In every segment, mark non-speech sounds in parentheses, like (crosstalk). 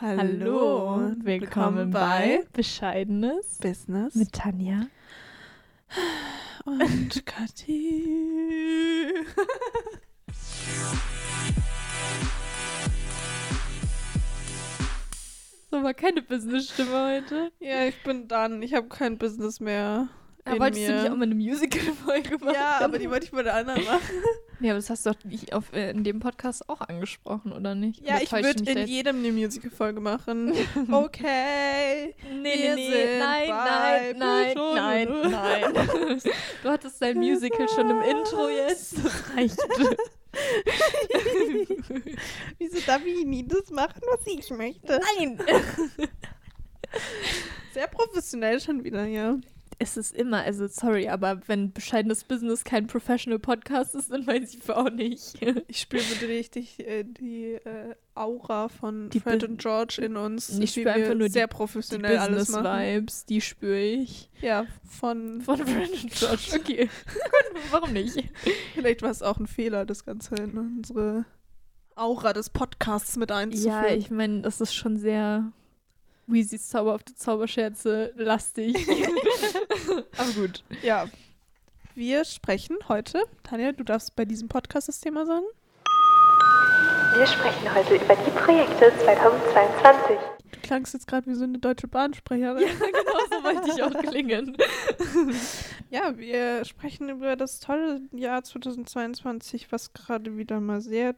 Hallo, willkommen, willkommen bei Bescheidenes Business mit Tanja und (laughs) Kathi. so war keine Business-Stimme heute. Ja, ich bin dann. Ich habe kein Business mehr. Ja, wolltest mir. du nicht auch mal eine Musical-Folge machen? Ja, aber die wollte ich bei der anderen machen. (laughs) Ja, aber das hast du doch auf, äh, in dem Podcast auch angesprochen, oder nicht? Ja, oder ich würde in jetzt? jedem eine Musical-Folge machen. (laughs) okay. Nee, nee, nee. Nein, nein, nein, nein, nein, (laughs) nein. Du hattest dein Musical schon im Intro jetzt. Das reicht. Wieso darf ich nie das machen, was ich möchte? Nein! Sehr professionell schon wieder, ja es ist immer, also sorry, aber wenn bescheidenes Business kein Professional Podcast ist, dann weiß ich auch nicht. (laughs) ich spüre richtig äh, die äh, Aura von die Fred und George in uns. Ich spüre einfach nur sehr die, professionell die alles machen. Vibes, die spüre ich. Ja, von von Fred und George. Okay, (laughs) warum nicht? Vielleicht war es auch ein Fehler, das Ganze in unsere Aura des Podcasts mit einzuführen. Ja, ich meine, das ist schon sehr Weezys zauberhafte Zauberscherze lastig. (laughs) Aber gut. Ja. Wir sprechen heute, Tanja, du darfst bei diesem Podcast das Thema sagen. Wir sprechen heute über die Projekte 2022. Du klangst jetzt gerade wie so eine deutsche Bahnsprecherin. Ja, genau so wollte ich auch klingen. (laughs) ja, wir sprechen über das tolle Jahr 2022, was gerade wieder mal sehr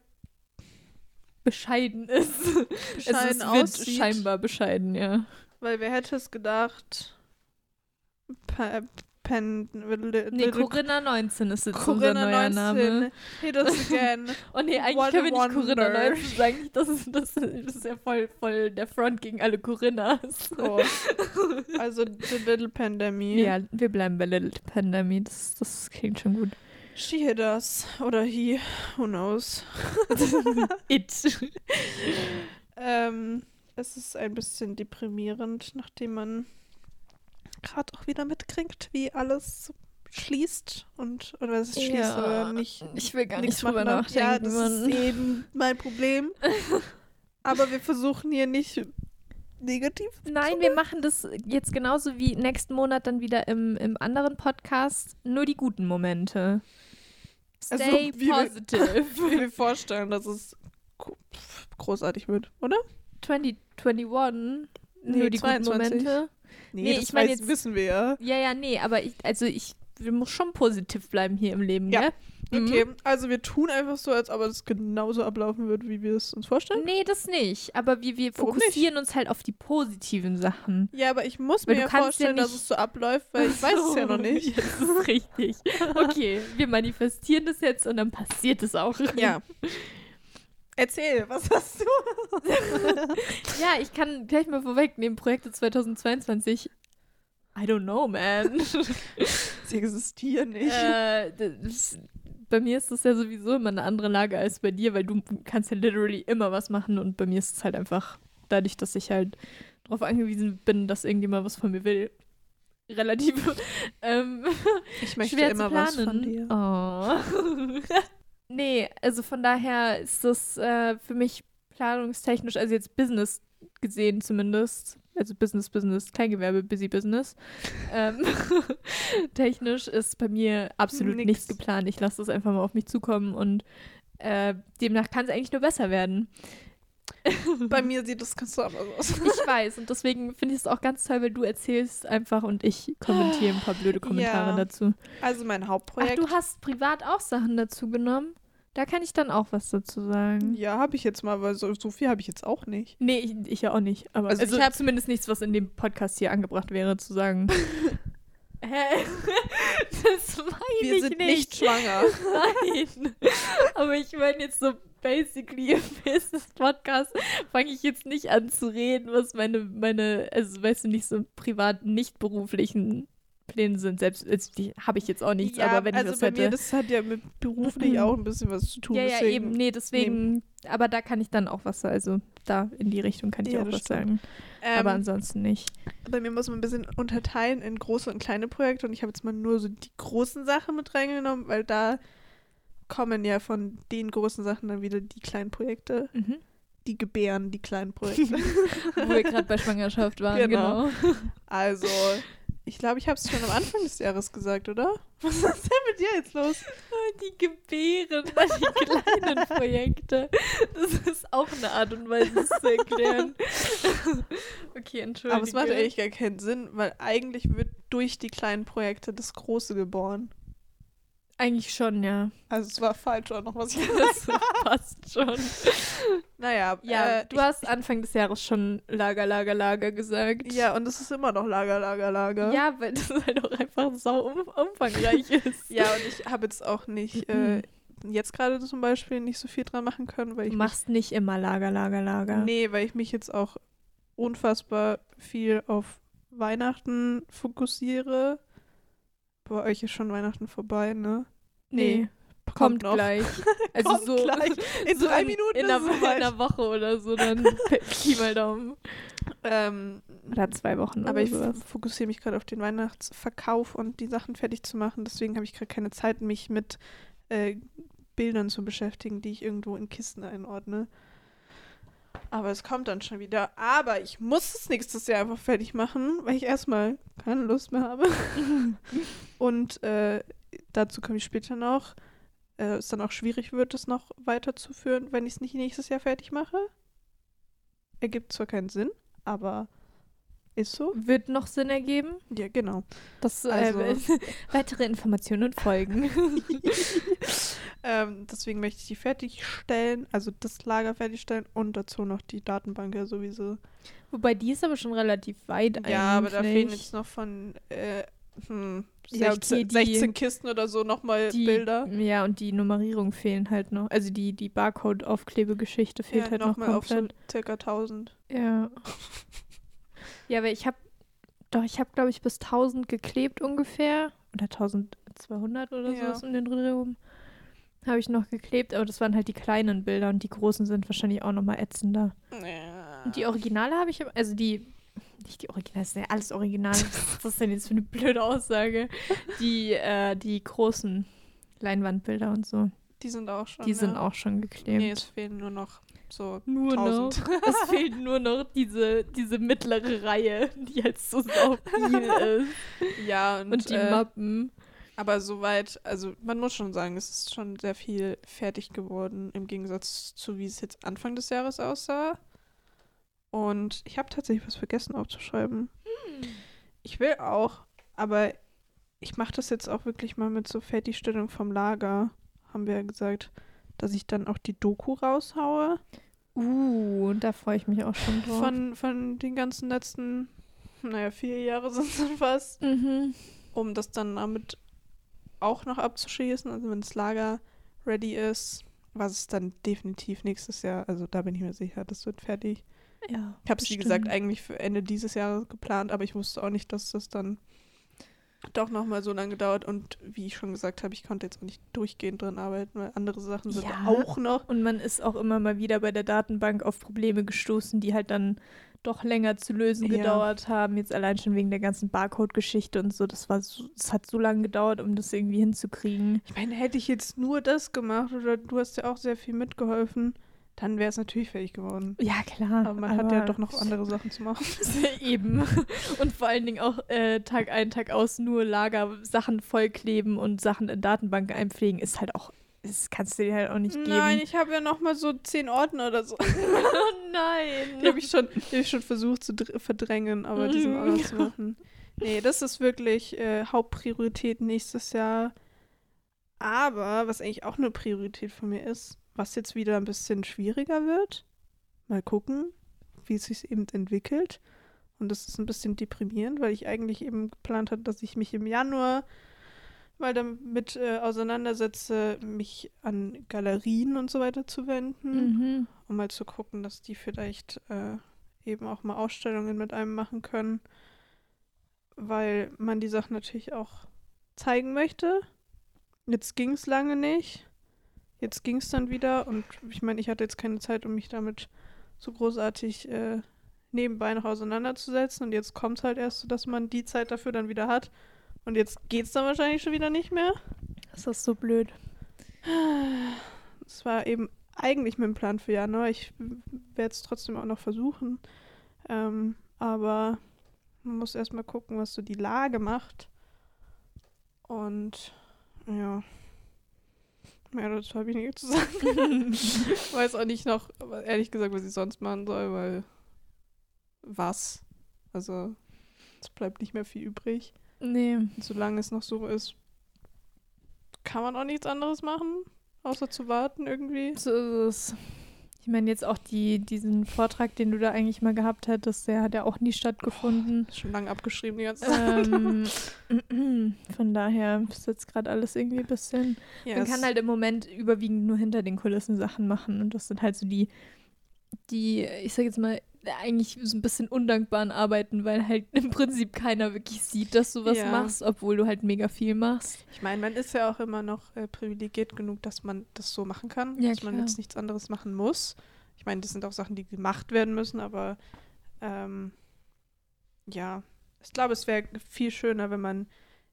bescheiden ist. (laughs) Bescheiden es aussieht. scheinbar bescheiden, ja. Weil wer hätte es gedacht? Pa Pen, nee, Corinna 19 ist jetzt Corinna unser neuer 19. Name. Hit us (laughs) again. oh nee, eigentlich What können wir nicht Corinna 19 sagen. Das ist, das, das ist ja voll, voll der Front gegen alle Corinnas. Oh. (laughs) Also The Little Pandemic. Ja, wir bleiben bei Little Pandemic. Das, das klingt schon gut. She hit us. Oder he. Who knows? (laughs) It. ähm, es ist ein bisschen deprimierend, nachdem man gerade auch wieder mitkriegt, wie alles schließt und oder es schließt ja, oder nicht. Ich will gar nicht drüber nachdenken. Ja, das Mann. ist eben mein Problem. (laughs) Aber wir versuchen hier nicht negativ. Nein, wir machen das jetzt genauso wie nächsten Monat dann wieder im, im anderen Podcast. Nur die guten Momente. Also, Stay also, wie positive. Wir, (laughs) wie wir vorstellen, dass es großartig wird, oder? 2021. Nee, nur die 22. guten Momente. Nee, nee das ich meine jetzt wissen wir ja. Ja, ja, nee, aber ich, also ich, wir muss schon positiv bleiben hier im Leben, ja. gell? Okay, mhm. also wir tun einfach so, als ob es genauso ablaufen wird, wie wir es uns vorstellen. Nee, das nicht. Aber wir, wir fokussieren uns halt auf die positiven Sachen. Ja, aber ich muss weil mir ja vorstellen, ja dass es so abläuft, weil ich so. (laughs) weiß es ja noch nicht. (laughs) das ist richtig. Okay, wir manifestieren das jetzt und dann passiert es auch. Ja. (laughs) Erzähl, was hast du? ja, ich kann gleich mal vorwegnehmen, Projekte 2022 I don't know, man. Sie existieren nicht. Äh, das, bei mir ist das ja sowieso immer eine andere Lage als bei dir, weil du kannst ja literally immer was machen und bei mir ist es halt einfach dadurch, dass ich halt darauf angewiesen bin, dass irgendjemand was von mir will. (laughs) Relativ. Ähm, (laughs) ich möchte schwer immer was von dir. Oh. (laughs) nee, also von daher ist das äh, für mich planungstechnisch, also jetzt Business gesehen zumindest, also Business, Business, Kleingewerbe, Busy Business. ähm, (laughs) technisch ist bei mir absolut Nix. nichts geplant. Ich lasse das einfach mal auf mich zukommen und äh, demnach kann es eigentlich nur besser werden. (laughs) Bei mir sieht das ganz anders aus. ich weiß und deswegen finde ich es auch ganz toll, weil du erzählst einfach und ich kommentiere ein paar blöde Kommentare ja. dazu. Also mein Hauptprojekt. Ach, du hast privat auch Sachen dazu genommen? Da kann ich dann auch was dazu sagen. Ja, habe ich jetzt mal, weil so, so viel habe ich jetzt auch nicht. Nee, ich, ich ja auch nicht. Aber also, also ich habe zumindest nichts, was in dem Podcast hier angebracht wäre, zu sagen. (laughs) Hä? (laughs) Das meine ich nicht. Wir sind nicht schwanger. (laughs) Nein. Aber ich meine jetzt so basically im Business-Podcast fange ich jetzt nicht an zu reden, was meine, meine, also weißt du, nicht so privat, nicht beruflichen Pläne sind. Selbst die habe ich jetzt auch nichts, ja, aber wenn also ich was hätte. Mir, das hat ja mit (clears throat) beruflich auch ein bisschen was zu tun. Ja, ja, eben. Nee, deswegen, nee. aber da kann ich dann auch was, also da in die Richtung kann ich ja, auch was stimmt. sagen. Ähm, aber ansonsten nicht. Bei mir muss man ein bisschen unterteilen in große und kleine Projekte und ich habe jetzt mal nur so die großen Sachen mit reingenommen, weil da kommen ja von den großen Sachen dann wieder die kleinen Projekte. Mhm. die gebären, die kleinen (laughs) Projekte. Wo wir gerade bei Schwangerschaft waren, Genau. genau. also, ich glaube, ich habe es schon am Anfang des Jahres gesagt, oder? (laughs) Was ist denn mit dir jetzt los? Die Gebären, die kleinen Projekte. Das ist auch eine Art und Weise, es zu erklären. (laughs) okay, entschuldige. Aber es macht eigentlich gar keinen Sinn, weil eigentlich wird durch die kleinen Projekte das Große geboren. Eigentlich schon, ja. Also es war falsch auch noch, was ich (laughs) Das passt schon. Naja, Ja, äh, du hast Anfang des Jahres schon Lager, Lager, Lager gesagt. ja, und es ist immer noch Lager, Lager, Lager. Ja, weil das halt auch einfach sau um, umfangreich ist. Ja, und ich habe jetzt auch nicht, äh, jetzt gerade zum Beispiel nicht so viel dran machen können, weil ich Du machst nicht immer Lager, Lager, Lager. mich, nee, weil ich mich jetzt auch unfassbar viel auf Weihnachten fokussiere. Bei euch ist schon Weihnachten vorbei, ne? Nee, kommt, noch. gleich. (laughs) Also Kommt so, (laughs) gleich. In so drei in, Minuten in ist einer, in einer Woche oder so, dann (laughs) Pi mal Daumen. Ähm, Oder zwei Wochen aber ich sowas. fokussiere mich gerade auf den Weihnachtsverkauf und die Sachen fertig zu machen. Deswegen habe ich gerade keine Zeit, mich mit äh, Bildern zu beschäftigen, die ich irgendwo in Kisten einordne. Aber es kommt dann schon wieder. Aber ich muss es nächstes Jahr einfach fertig machen, weil ich erstmal keine Lust mehr habe. (laughs) und äh, dazu komme ich später noch. Äh, es dann auch schwierig wird, es noch weiterzuführen, wenn ich es nicht nächstes Jahr fertig mache. Ergibt zwar keinen Sinn, aber ist so. Wird noch Sinn ergeben? Ja, genau. Das, Also- äh, (laughs) weitere Informationen folgen. (laughs) ähm, deswegen möchte ich die fertigstellen, also das Lager fertigstellen und dazu noch die Datenbank ja sowieso. Wobei die ist aber schon relativ weit eigentlich. Ja, aber da fehlen jetzt noch von äh, hm, 16, Ja, okay, die- 16 Kisten oder so nochmal Bilder. Ja, und die Nummerierung fehlen halt noch. Also die, die Barcode-Aufklebegeschichte fehlt ja, halt noch nochmal auf so circa 1000. Ja. (laughs) Ja, aber ich habe, doch, ich habe, glaube ich, bis 1000 geklebt ungefähr. Oder 1200 oder Ja. so um den Dreh rum. Habe ich noch geklebt, aber das waren halt die kleinen Bilder und die großen sind wahrscheinlich auch nochmal ätzender. Ja. Und die Originale habe ich, also die, nicht die Originale, das ist ja alles Original. (laughs) Was ist denn jetzt für eine blöde Aussage? Die, äh, die großen Leinwandbilder und so, die sind auch schon. die sind ja. auch schon geklebt. Nee, es fehlen nur noch so Nur 1000. noch. (laughs) Es fehlt nur noch diese, diese mittlere Reihe, die halt so sau (laughs) viel ist. ja, und, Und die äh, Mappen. Aber soweit, also man muss schon sagen, es ist schon sehr viel fertig geworden im Gegensatz zu wie es jetzt Anfang des Jahres aussah. Und ich habe tatsächlich was vergessen aufzuschreiben. Ich will auch, aber ich mache das jetzt auch wirklich mal mit so Fertigstellung vom Lager, haben wir ja gesagt, dass ich dann auch die Doku raushaue Uh, da freue ich mich auch schon drauf. von, von den ganzen letzten, naja, vier Jahre (laughs) sind es dann fast. mhm. um das dann damit auch noch abzuschließen. Also wenn das Lager ready ist, was es dann definitiv nächstes Jahr, also da bin ich mir sicher, das wird fertig. Ja. Ich habe es, wie gesagt, eigentlich für Ende dieses Jahres geplant, aber ich wusste auch nicht, dass das dann doch nochmal so lange dauert. Und wie ich schon gesagt habe, ich konnte jetzt auch nicht durchgehend drin arbeiten, weil andere Sachen sind Ja. auch noch. Und man ist auch immer mal wieder bei der Datenbank auf Probleme gestoßen, die halt dann doch länger zu lösen Ja. gedauert haben. Jetzt allein schon wegen der ganzen Barcode-Geschichte und so. Das war so, das hat so lange gedauert, um das irgendwie hinzukriegen. Ich meine, hätte ich jetzt nur das gemacht oder du hast ja auch sehr viel mitgeholfen, dann wäre es natürlich fertig geworden. Ja, klar. Aber man hat ja doch noch andere Sachen zu machen. (laughs) Eben. Und vor allen Dingen auch äh, Tag ein, Tag aus nur Lager, Sachen vollkleben und Sachen in Datenbanken einpflegen, ist halt auch, das kannst du dir halt auch nicht geben. Nein, ich habe ja noch mal so zehn Ordner oder so. (laughs) oh nein. Die habe ich, schon- die hab ich schon versucht zu dr- verdrängen, aber die sind auch noch zu machen. Nee, das ist wirklich äh, Hauptpriorität nächstes Jahr. Aber was eigentlich auch eine Priorität von mir ist, was jetzt wieder ein bisschen schwieriger wird, mal gucken, wie es sich eben entwickelt. Und das ist ein bisschen deprimierend, weil ich eigentlich eben geplant hatte, dass ich mich im Januar mal damit äh, auseinandersetze, mich an Galerien und so weiter zu wenden Mhm. um mal zu gucken, dass die vielleicht äh, eben auch mal Ausstellungen mit einem machen können, weil man die Sachen natürlich auch zeigen möchte. Jetzt ging es lange nicht. Jetzt ging es dann wieder und ich meine, ich hatte jetzt keine Zeit, um mich damit so großartig äh, nebenbei noch auseinanderzusetzen und jetzt kommt es halt erst so, dass man die Zeit dafür dann wieder hat und jetzt geht es dann wahrscheinlich schon wieder nicht mehr. Das ist so blöd. Es war eben eigentlich mein Plan für Januar. Ich werde es trotzdem auch noch versuchen. Ähm, aber man muss erstmal gucken, was so die Lage macht. Und ja. Mehr dazu habe ich nicht zu sagen. (laughs) weiß auch nicht noch, ehrlich gesagt, was ich sonst machen soll, weil was? Also, es bleibt nicht mehr viel übrig. Nee. Und solange es noch so ist, kann man auch nichts anderes machen, außer zu warten irgendwie. So ist es. Ich meine, jetzt auch die, diesen Vortrag, den du da eigentlich mal gehabt hättest, der hat ja auch nie stattgefunden. Ist schon lange abgeschrieben die ganze Zeit. Ähm, (laughs) (clears throat) von daher ist jetzt gerade alles irgendwie ein bisschen. Ja, Man kann halt im Moment überwiegend nur hinter den Kulissen Sachen machen. Und das sind halt so die, die, ich sag jetzt mal, eigentlich so ein bisschen undankbaren Arbeiten, weil halt im Prinzip keiner wirklich sieht, dass du was Ja. machst, obwohl du halt mega viel machst. Ich meine, man ist ja auch immer noch äh, privilegiert genug, dass man das so machen kann, Ja, dass man klar. jetzt nichts anderes machen muss. Ich meine, das sind auch Sachen, die gemacht werden müssen, aber ähm, ja, ich glaube, es wäre viel schöner, wenn man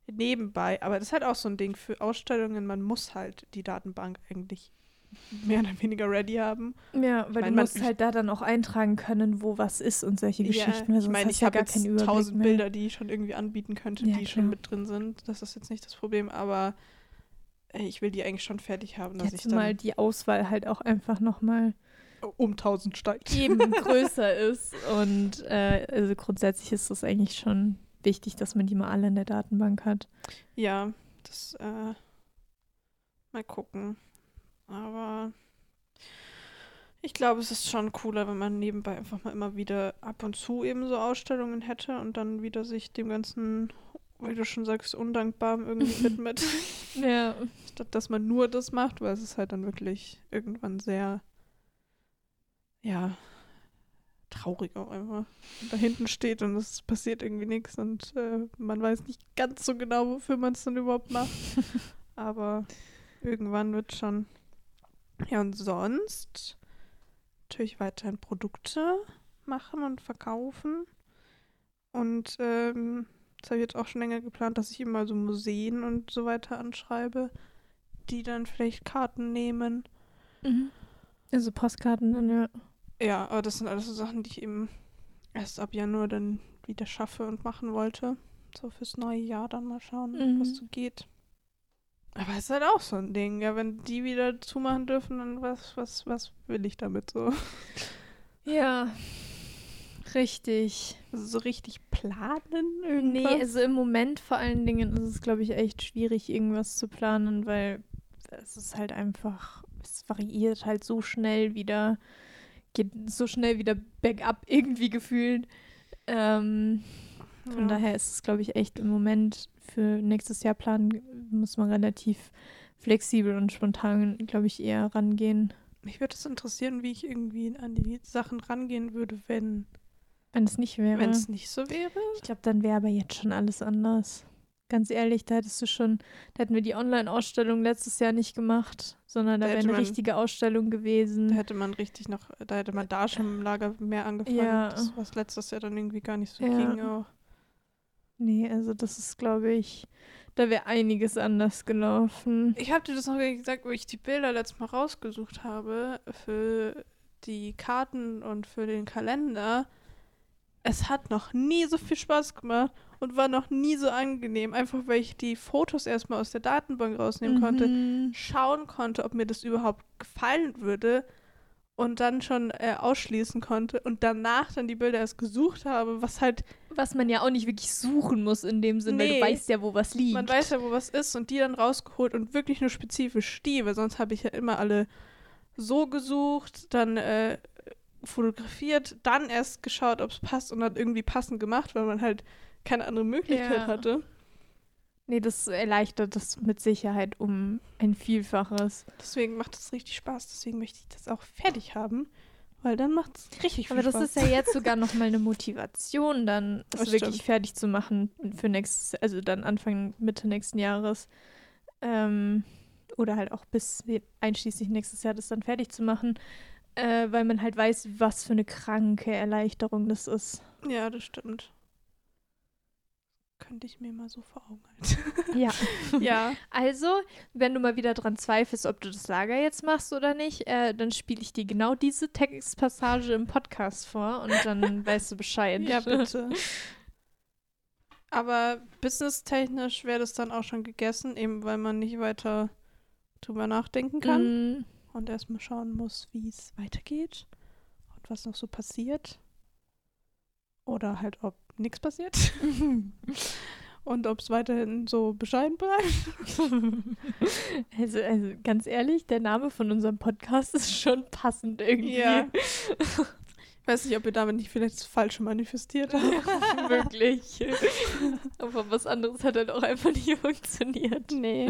nebenbei, aber das ist halt auch so ein Ding für Ausstellungen, man muss halt die Datenbank eigentlich mehr oder weniger ready haben. Ja, weil mein, du musst halt da dann auch eintragen können, wo was ist und solche Geschichten. weil ich sonst meine, hast ich ja habe gar jetzt tausend. Bilder, die ich schon irgendwie anbieten könnte, Ja, die schon klar. mit drin sind. Das ist jetzt nicht das Problem, aber ich will die eigentlich schon fertig haben, dass Jetzt ich dann mal die Auswahl halt auch einfach nochmal um 1000 steigt. eben (laughs) größer ist. Und äh, also grundsätzlich ist das eigentlich schon wichtig, dass man die mal alle in der Datenbank hat. Ja, das äh, mal gucken. Aber ich glaube, es ist schon cooler, wenn man nebenbei einfach mal immer wieder ab und zu eben so Ausstellungen hätte und dann wieder sich dem ganzen, wie du schon sagst, Undankbarem irgendwie (laughs) widmet. Ja. Statt dass man nur das macht, weil es ist halt dann wirklich irgendwann sehr, ja, traurig auch einfach. Da hinten steht und es passiert irgendwie nichts und äh, man weiß nicht ganz so genau, wofür man es dann überhaupt macht. (laughs) Aber irgendwann wird schon. Ja, und sonst natürlich weiterhin Produkte machen und verkaufen. Und ähm, das habe ich jetzt auch schon länger geplant, dass ich immer so Museen und so weiter anschreibe, die dann vielleicht Karten nehmen. Mhm. Also Postkarten dann, ja. Ja, aber das sind alles so Sachen, die ich eben erst ab Januar dann wieder schaffe und machen wollte. So fürs neue Jahr dann mal schauen, Mhm. was so geht. Aber es ist halt auch so ein Ding, ja, wenn die wieder zumachen dürfen, dann was, was, was will ich damit so? Ja. Richtig. Also so richtig planen Nee, irgendwas? also im Moment vor allen Dingen ist es, glaube ich, echt schwierig, irgendwas zu planen, weil es ist halt einfach, es variiert halt so schnell wieder, geht so schnell wieder bergab irgendwie gefühlt. Ähm, von Ja. daher ist es, glaube ich, echt im Moment für nächstes Jahr planen, muss man relativ flexibel und spontan, glaube ich, eher rangehen. Mich würde es interessieren, wie ich irgendwie an die Sachen rangehen würde, wenn Wenn es nicht wäre. wenn es nicht so wäre. Ich glaube, dann wäre aber jetzt schon alles anders. Ganz ehrlich, da hättest du schon, da hätten wir die Online-Ausstellung letztes Jahr nicht gemacht, sondern da, Da wäre eine man- richtige Ausstellung Da gewesen. hätte man richtig noch, da hätte man da schon im Lager mehr angefangen. Ja. Das, was letztes Jahr dann irgendwie gar nicht so Ja. ging auch. Nee, also das ist, glaube ich, da wäre einiges anders gelaufen. Ich habe dir das noch gesagt, wo ich die Bilder letztes Mal rausgesucht habe für die Karten und für den Kalender. Es hat noch nie so viel Spaß gemacht und war noch nie so angenehm, einfach weil ich die Fotos erstmal aus der Datenbank rausnehmen konnte, Mhm. schauen konnte, ob mir das überhaupt gefallen würde und dann schon äh, ausschließen konnte und danach dann die Bilder erst gesucht habe, was halt Was man ja auch nicht wirklich suchen muss in dem Sinne, weil Nee. du weißt ja, wo was liegt. Man weiß ja, wo was ist und die dann rausgeholt und wirklich nur spezifisch die, weil sonst habe ich ja immer alle so gesucht, dann äh, fotografiert, dann erst geschaut, ob es passt und dann irgendwie passend gemacht, weil man halt keine andere Möglichkeit Ja. hatte. Nee, das erleichtert das mit Sicherheit um ein Vielfaches. Deswegen macht es richtig Spaß. Deswegen möchte ich das auch fertig haben, weil dann macht es richtig viel Aber das ist ja jetzt (laughs) sogar noch mal eine Motivation, dann es wirklich stimmt. fertig zu machen für nächstes, also dann Anfang Mitte nächsten Jahres. Ähm, oder halt auch bis einschließlich nächstes Jahr das dann fertig zu machen, äh, weil man halt weiß, was für eine kranke Erleichterung das ist. ja, das stimmt. Könnte ich mir mal so vor Augen halten. Ja. (laughs) ja. Also, wenn du mal wieder dran zweifelst, ob du das Lager jetzt machst oder nicht, äh, dann spiele ich dir genau diese Textpassage im Podcast vor und dann (laughs) weißt du Bescheid. Ja, bitte. (laughs) Aber businesstechnisch wäre das dann auch schon gegessen, eben weil man nicht weiter drüber nachdenken kann Mm, und erstmal schauen muss, wie es weitergeht und was noch so passiert. Oder halt, ob nichts passiert (laughs) und ob es weiterhin so bescheiden bleibt. (laughs) Also, also, ganz ehrlich, der Name von unserem Podcast ist schon passend irgendwie. Ja. Ich (laughs) weiß nicht, ob ihr damit nicht vielleicht das Falsche manifestiert habt. Wirklich. Aber was anderes hat halt auch einfach nicht funktioniert. Nee.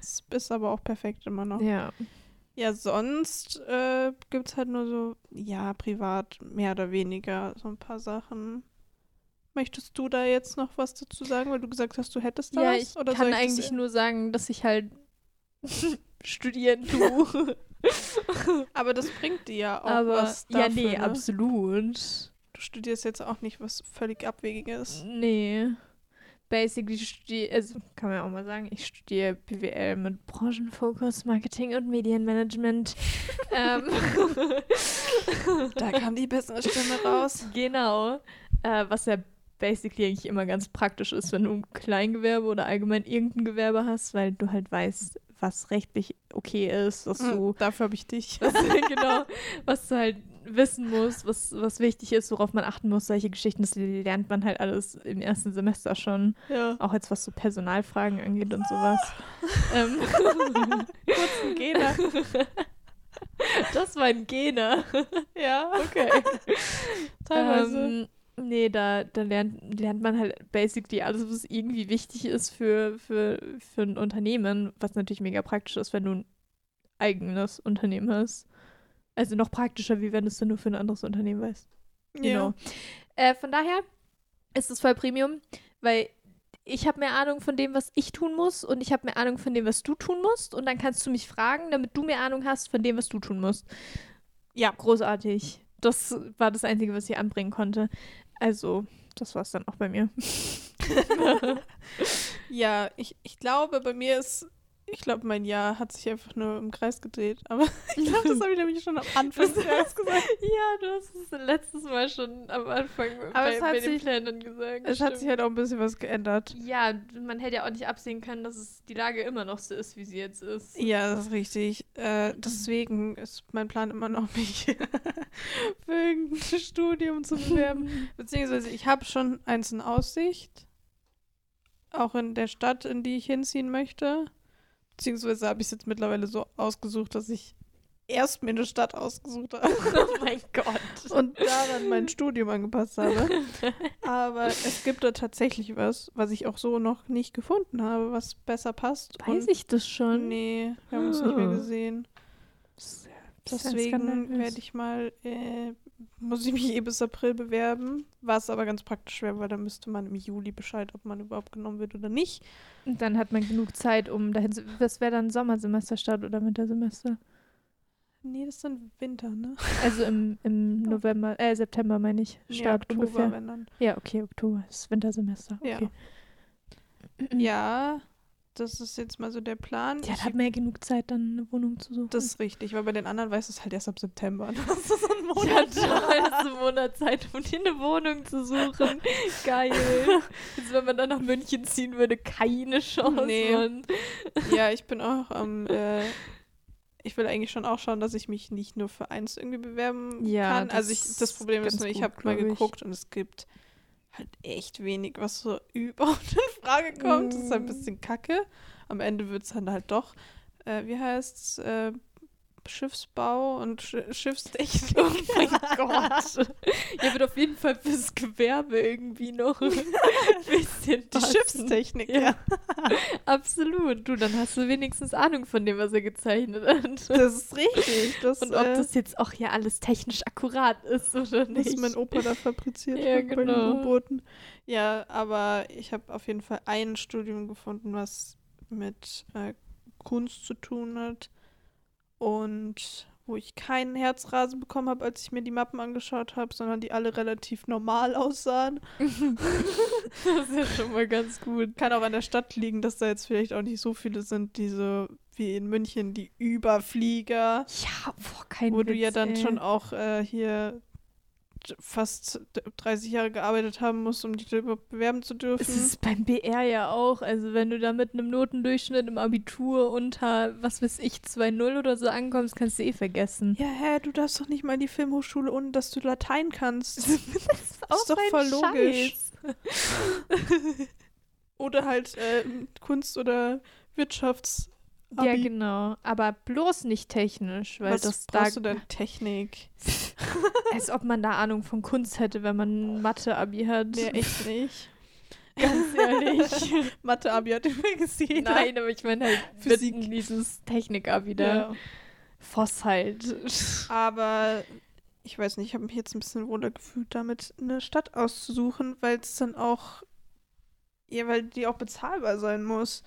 Es ist aber auch perfekt immer noch. Ja. Ja, sonst äh, gibt es halt nur so, ja, privat, mehr oder weniger, so ein paar Sachen. Möchtest du da jetzt noch was dazu sagen, weil du gesagt hast, du hättest da Ja, was? ich Oder kann soll ich das- eigentlich nur sagen, dass ich halt (laughs) studieren tue. (laughs) Aber das bringt dir ja auch Aber was ja, dafür, nee, ne? absolut. Du studierst jetzt auch nicht was völlig Abwegiges. Nee. Basically studiere, also kann man ja auch mal sagen, ich studiere BWL mit Branchenfokus, Marketing und Medienmanagement. (laughs) ähm, Da kam die Business-Stimme raus. Genau. Äh, was ja basically eigentlich immer ganz praktisch ist, wenn du ein Kleingewerbe oder allgemein irgendein Gewerbe hast, weil du halt weißt, was rechtlich okay ist, was du, Hm, Dafür habe ich dich. (laughs) was, genau, was du halt wissen musst, was, was wichtig ist, worauf man achten muss, solche Geschichten, das lernt man halt alles im ersten Semester schon. Ja. Auch jetzt was so Personalfragen angeht und sowas. (laughs) ähm, (laughs) Kurz ein Gena. das war ein Gena. Ja, Okay. teilweise. Ähm, nee, da, da lernt, lernt man halt basically alles, was irgendwie wichtig ist für, für, für ein Unternehmen, was natürlich mega praktisch ist, wenn du ein eigenes Unternehmen hast. Also noch praktischer, wie wenn du es dann nur für ein anderes Unternehmen weißt. Genau. Äh, von daher ist es voll Premium, weil ich habe mehr Ahnung von dem, was ich tun muss und ich habe mehr Ahnung von dem, was du tun musst und dann kannst du mich fragen, damit du mehr Ahnung hast von dem, was du tun musst. Ja, großartig. Das war das Einzige, was ich anbringen konnte. Also, das war es dann auch bei mir. (laughs) Ja, ich, ich glaube, bei mir ist, ich glaube, mein Jahr hat sich einfach nur im Kreis gedreht. Aber (laughs) ich glaube, das habe ich nämlich schon am Anfang gesagt. (laughs) ja, du hast es letztes Mal schon am Anfang Aber es hat den sich- Plänen gesagt. Es hat stimmt. sich halt auch ein bisschen was geändert. ja, man hätte ja auch nicht absehen können, dass es die Lage immer noch so ist, wie sie jetzt ist. Ja, das ist richtig. Äh, deswegen ist mein Plan immer noch, (laughs) mich für irgendein Studium zu bewerben. Beziehungsweise ich habe schon eins in Aussicht. Auch in der Stadt, in die ich hinziehen möchte. Beziehungsweise habe ich es jetzt mittlerweile so ausgesucht, dass ich erst mir eine Stadt ausgesucht habe (laughs) oh mein Gott. und daran mein Studium angepasst habe. Aber es gibt da tatsächlich was, was ich auch so noch nicht gefunden habe, was besser passt. Weiß ich das schon? Nee, wir haben uns nicht mehr Ah. gesehen. Deswegen werde ich mal, äh, muss ich mich eh bis April bewerben, was aber ganz praktisch wäre, weil dann müsste man im Juli Bescheid, ob man überhaupt genommen wird oder nicht. Und dann hat man genug Zeit, um dahin zu. Was wäre dann Sommersemesterstart oder Wintersemester? Nee, das ist dann Winter, ne? (laughs) Also im, im November, äh, September meine ich. Start ja, Oktober, ungefähr. wenn dann. Ja, okay, Oktober ist Wintersemester. Ja. Okay. Ja, das ist jetzt mal so der Plan. Ja, da hat man ja genug Zeit, dann eine Wohnung zu suchen. das ist richtig, weil bei den anderen weiß es halt erst ab September. (laughs) Das ist so ein ja, Monat. toll, hast du einen Monat Zeit, um dir eine Wohnung zu suchen. (laughs) Geil. Jetzt, wenn man dann nach München ziehen würde, keine Chance. Nee. Mann. Ja, ich bin auch am. äh, ich will eigentlich schon auch schauen, dass ich mich nicht nur für eins irgendwie bewerben Ja, kann. Also ich, das das Problem ist ganz nur, ich habe mal glaub ich. geguckt und es gibt halt echt wenig, was so (laughs) überhaupt in Frage kommt. Das ist ein Mm. bisschen kacke. Am Ende wird es dann halt doch, äh, wie heißt's, äh, Schiffsbau und Sch Schiffstechnik. (laughs) Oh mein Gott. Ja, wird auf jeden Fall fürs Gewerbe irgendwie noch (laughs) ein bisschen Die passen. Schiffstechnik, Ja. ja. (laughs) Absolut. Du, dann hast du wenigstens Ahnung von dem, was er gezeichnet hat. Das ist richtig. Das, Und ob äh, das jetzt auch ja alles technisch akkurat ist oder was nicht. mein Opa da fabriziert Ja, hat bei den genau. U-Booten. Ja, aber ich habe auf jeden Fall ein Studium gefunden, was mit äh, Kunst zu tun hat und wo ich keinen Herzrasen bekommen habe, als ich mir die Mappen angeschaut habe, sondern die alle relativ normal aussahen. (laughs) das ist ja schon mal ganz gut. Kann auch an der Stadt liegen, dass da jetzt vielleicht auch nicht so viele sind, diese wie in München, die Überflieger, Ja, boah, kein wo du ja Witz, dann ey. schon auch äh, hier fast 30 Jahre gearbeitet haben musst, um dich überhaupt bewerben zu dürfen. Es ist beim BR ja auch. Also, wenn du da mit einem Notendurchschnitt im Abitur unter, was weiß ich, 2,0 oder so ankommst, kannst du eh vergessen. ja, hä, du darfst doch nicht mal in die Filmhochschule, ohne dass du Latein kannst. (laughs) das ist doch so ein voll logisch. (laughs) Oder halt äh, Kunst- oder Wirtschafts. Ja, genau. Aber bloß nicht technisch, weil Was das da. brauchst du denn Technik? (laughs) Als ob man da Ahnung von Kunst hätte, wenn man Mathe-Abi hat. Nee, echt nicht. (laughs) Ganz ehrlich. (laughs) Mathe-Abi hat übrigens jeder. Nein, aber ich meine halt Physik. Physik. dieses Technik-Abi da. Ja. Voss halt. Aber ich weiß nicht, ich habe mich jetzt ein bisschen wohler gefühlt, damit eine Stadt auszusuchen, weil es dann auch. Ja, weil die auch bezahlbar sein muss.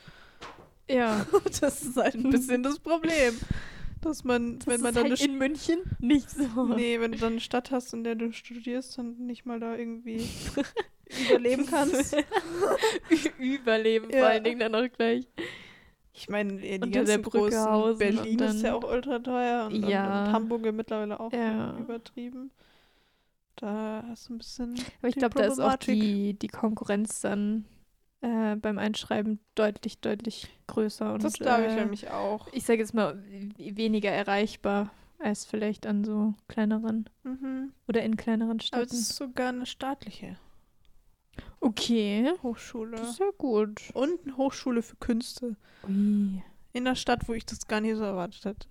Ja. (laughs) Das ist halt ein bisschen das Problem. Dass man, Das wenn man dann halt in München nicht so. Nee, wenn du dann eine Stadt hast, in der du studierst, dann nicht mal da irgendwie überleben kannst. (laughs) Überleben Ja. vor allen Dingen dann auch gleich. Ich meine, die Unter ganzen der Brücke großen Berlin und ist ja dann- auch ultra teuer und, Ja. und, und Hamburg mittlerweile auch Ja. übertrieben. Da hast du ein bisschen. Aber ich glaube, da ist auch die, die Konkurrenz dann äh, beim Einschreiben deutlich, deutlich größer. Und, Das glaube ich äh, nämlich auch. Ich sage jetzt mal, weniger erreichbar als vielleicht an so kleineren Mhm. oder in kleineren Aber es Städten. ist sogar eine staatliche Okay, Hochschule. das ist ja gut. Und eine Hochschule für Künste. Ui. In der Stadt, wo ich das gar nicht so erwartet hätte.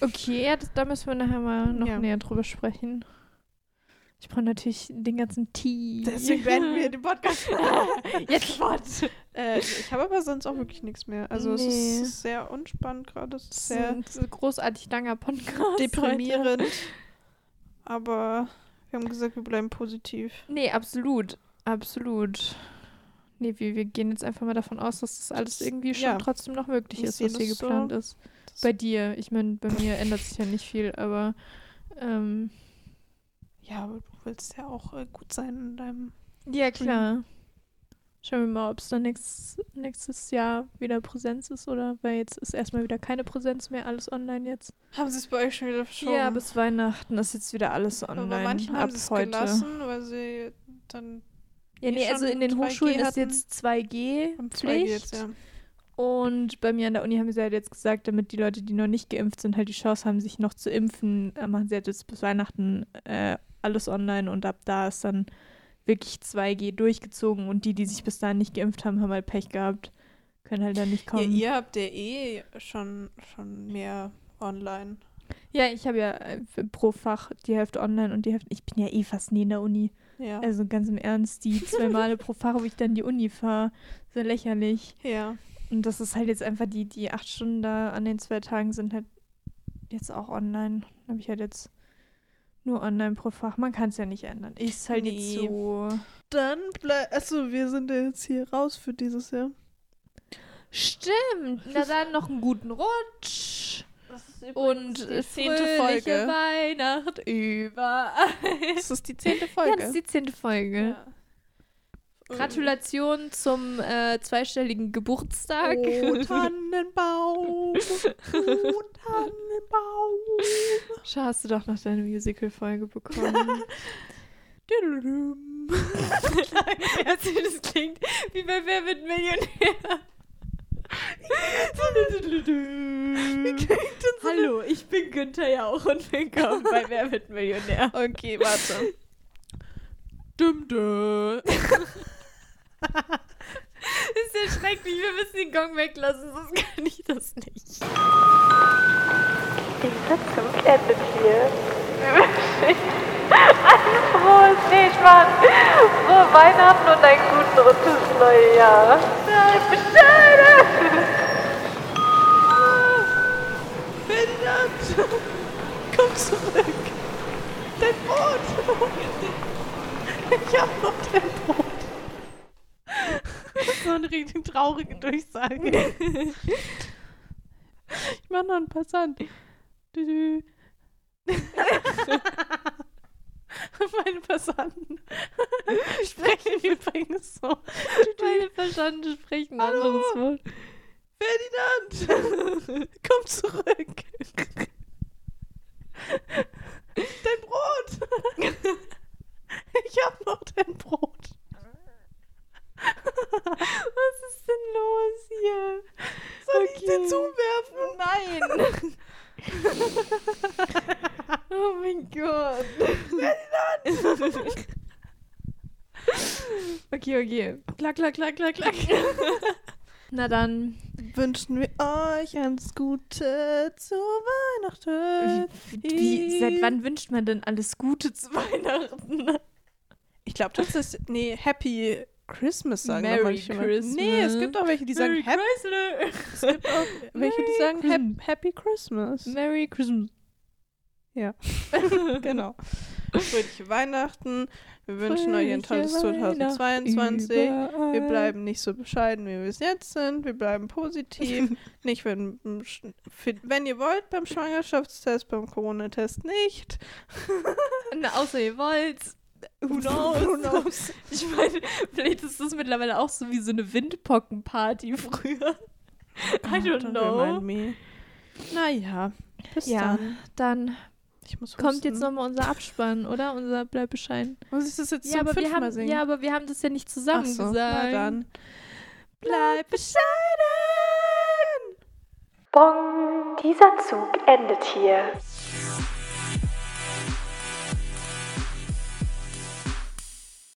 Okay, ja, das, da müssen wir nachher mal noch Ja. näher drüber sprechen. Ich brauche natürlich den ganzen Tee. Deswegen werden wir den Podcast. (laughs) Jetzt sofort. äh, ich habe aber sonst auch wirklich nichts mehr. Also es Nee. ist sehr unspannend gerade. Es ist sehr ein großartig langer Podcast. deprimierend. Heute. Aber wir haben gesagt, wir bleiben positiv. Nee, absolut. Absolut. Nee, wir, wir gehen jetzt einfach mal davon aus, dass das alles irgendwie schon Ja. trotzdem noch möglich Ich ist, was hier das so. geplant ist. Bei dir. Ich meine, bei mir ändert sich ja nicht viel, aber ähm, ja, aber du willst ja auch äh, gut sein in deinem. ja, klar. Schauen wir mal, ob es dann nächstes, nächstes Jahr wieder Präsenz ist oder weil jetzt ist erstmal wieder keine Präsenz mehr, alles online jetzt. Haben sie es bei euch schon wieder verschoben? Ja, bis Weihnachten ist jetzt wieder alles aber online. bei manchen ab haben es gelassen, weil sie dann Ja, eh nee, also in den 3G Hochschulen ist jetzt 2G am 2G Pflicht. jetzt, ja. Und bei mir an der Uni haben sie halt jetzt gesagt, damit die Leute, die noch nicht geimpft sind, halt die Chance haben, sich noch zu impfen, äh, machen sie halt jetzt bis Weihnachten äh, alles online und ab da ist dann wirklich 2G durchgezogen und die, die sich bis dahin nicht geimpft haben, haben halt Pech gehabt. Können halt dann nicht Ja, kommen. ihr habt ja eh schon, schon mehr online. Ja, ich habe ja äh, pro Fach die Hälfte online und die Hälfte. Ich bin ja eh fast nie in der Uni. Ja. Also ganz im Ernst, die (laughs) zwei Male pro Fach, wo ich dann die Uni fahre, so lächerlich. ja. Und das ist halt jetzt einfach die, die acht Stunden da an den zwei Tagen sind halt jetzt auch online. Habe ich halt jetzt nur online pro Fach. Man kann es ja nicht ändern. Ist halt Nee. jetzt so. Dann bleib. Achso, wir sind ja jetzt hier raus für dieses Jahr. Stimmt. Na dann noch einen guten Rutsch. Und die äh, zehnte Folge. Weihnacht überall. Das ist die zehnte Ja, Folge. das ist die zehnte Folge. Ja. Gratulation zum äh, zweistelligen Geburtstag. Oh, (laughs) Tannenbaum. Oh, Tannenbaum. Schau, hast du doch noch deine Musical-Folge bekommen. (laughs) Also, das klingt wie bei Wer wird Millionär. (laughs) Hallo, ich bin Günther Jauch und willkommen bei Wer wird Millionär. Okay, warte. Düm, düm. Ja schrecklich, wir müssen den Gong weglassen, sonst kann ich das nicht. Dieser Zug endet hier. Wir wünschen ein frohes, nee, Spaß, frohe Weihnachten und einen guten Rutsch ins neue Jahr. Bescheiden! Behindert. Komm zurück. Dein Boot. Ich hab noch dein Boot. Eine richtig traurige Durchsage. (laughs) Ich mach noch einen Passant. Meine Passanten sprechen übrigens so. Meine Verstanden sprechen ein Hallo. anderes Wort. Ferdinand, (laughs) komm zurück. Dein Brot. Ich hab noch dein Brot. Was ist denn los hier? Soll ich dir Nein. zuwerfen? oh mein Gott. okay, okay. Klack, klack, klack, klack, klack. (laughs) Na dann. Wünschen wir euch alles Gute zu Weihnachten. Wie, seit wann wünscht man denn alles Gute zu Weihnachten? Ich glaube, das ist. Nee, Happy Christmas sagen Merry manche. Christmas. Nee, es gibt auch welche, die sagen Happy. Es gibt auch welche, die sagen Merry Hap Happy Christmas. Merry Christmas. (laughs) genau. Fröhliche Weihnachten. Wir wünschen euch ein tolles Fröhliche 2022. Wir Überall. bleiben nicht so bescheiden, wie wir es jetzt sind. Wir bleiben positiv. (laughs) nicht, wenn, wenn ihr wollt, beim Schwangerschaftstest, beim Corona-Test nicht. (laughs) Na, außer ihr wollt. Who knows? Who knows? (laughs) Ich meine, vielleicht ist das mittlerweile auch so wie so eine Windpockenparty früher. I don't Don't know. Naja, bis Ja, dann. dann Ich muss kommt husten. jetzt nochmal unser Abspann, oder? Unser Bleibeschein. Muss ich das jetzt Ja zum aber, wir fünften Mal haben, singen? ja, aber wir haben das ja nicht zusammen so, gesagt. na dann. Bleib bescheiden! Bong, dieser Zug endet hier.